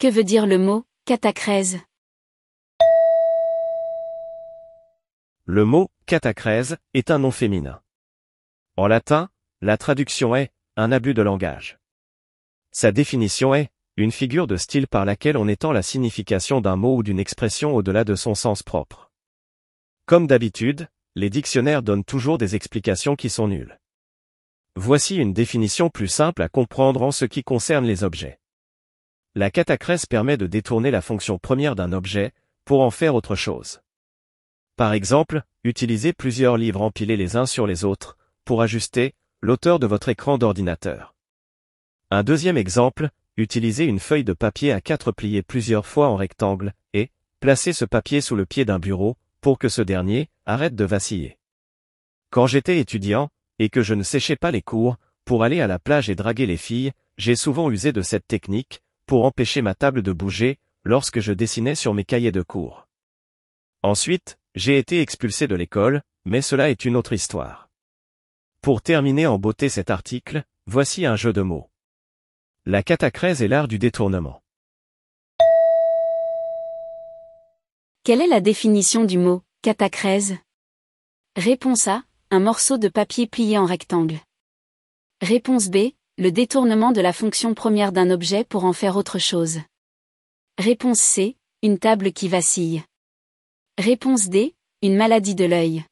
Que veut dire le mot catacrèse Le mot catacrèse est un nom féminin. En latin, la traduction est un abus de langage. Sa définition est une figure de style par laquelle on étend la signification d'un mot ou d'une expression au-delà de son sens propre. Comme d'habitude, les dictionnaires donnent toujours des explications qui sont nulles. Voici une définition plus simple à comprendre en ce qui concerne les objets. La catacrèse permet de détourner la fonction première d'un objet, pour en faire autre chose. Par exemple, utilisez plusieurs livres empilés les uns sur les autres, pour ajuster l'auteur de votre écran d'ordinateur. Un deuxième exemple, utilisez une feuille de papier à quatre pliée plusieurs fois en rectangle, et, placez ce papier sous le pied d'un bureau, pour que ce dernier, arrête de vaciller. Quand j'étais étudiant, et que je ne séchais pas les cours, pour aller à la plage et draguer les filles, j'ai souvent usé de cette technique, pour empêcher ma table de bouger, lorsque je dessinais sur mes cahiers de cours. Ensuite, j'ai été expulsé de l'école, mais cela est une autre histoire. Pour terminer en beauté cet article, voici un jeu de mots. La catacrèse est l'art du détournement. Quelle est la définition du mot catacrèse Réponse A. Un morceau de papier plié en rectangle. Réponse B. Le détournement de la fonction première d'un objet pour en faire autre chose. Réponse C. Une table qui vacille. Réponse D. Une maladie de l'œil.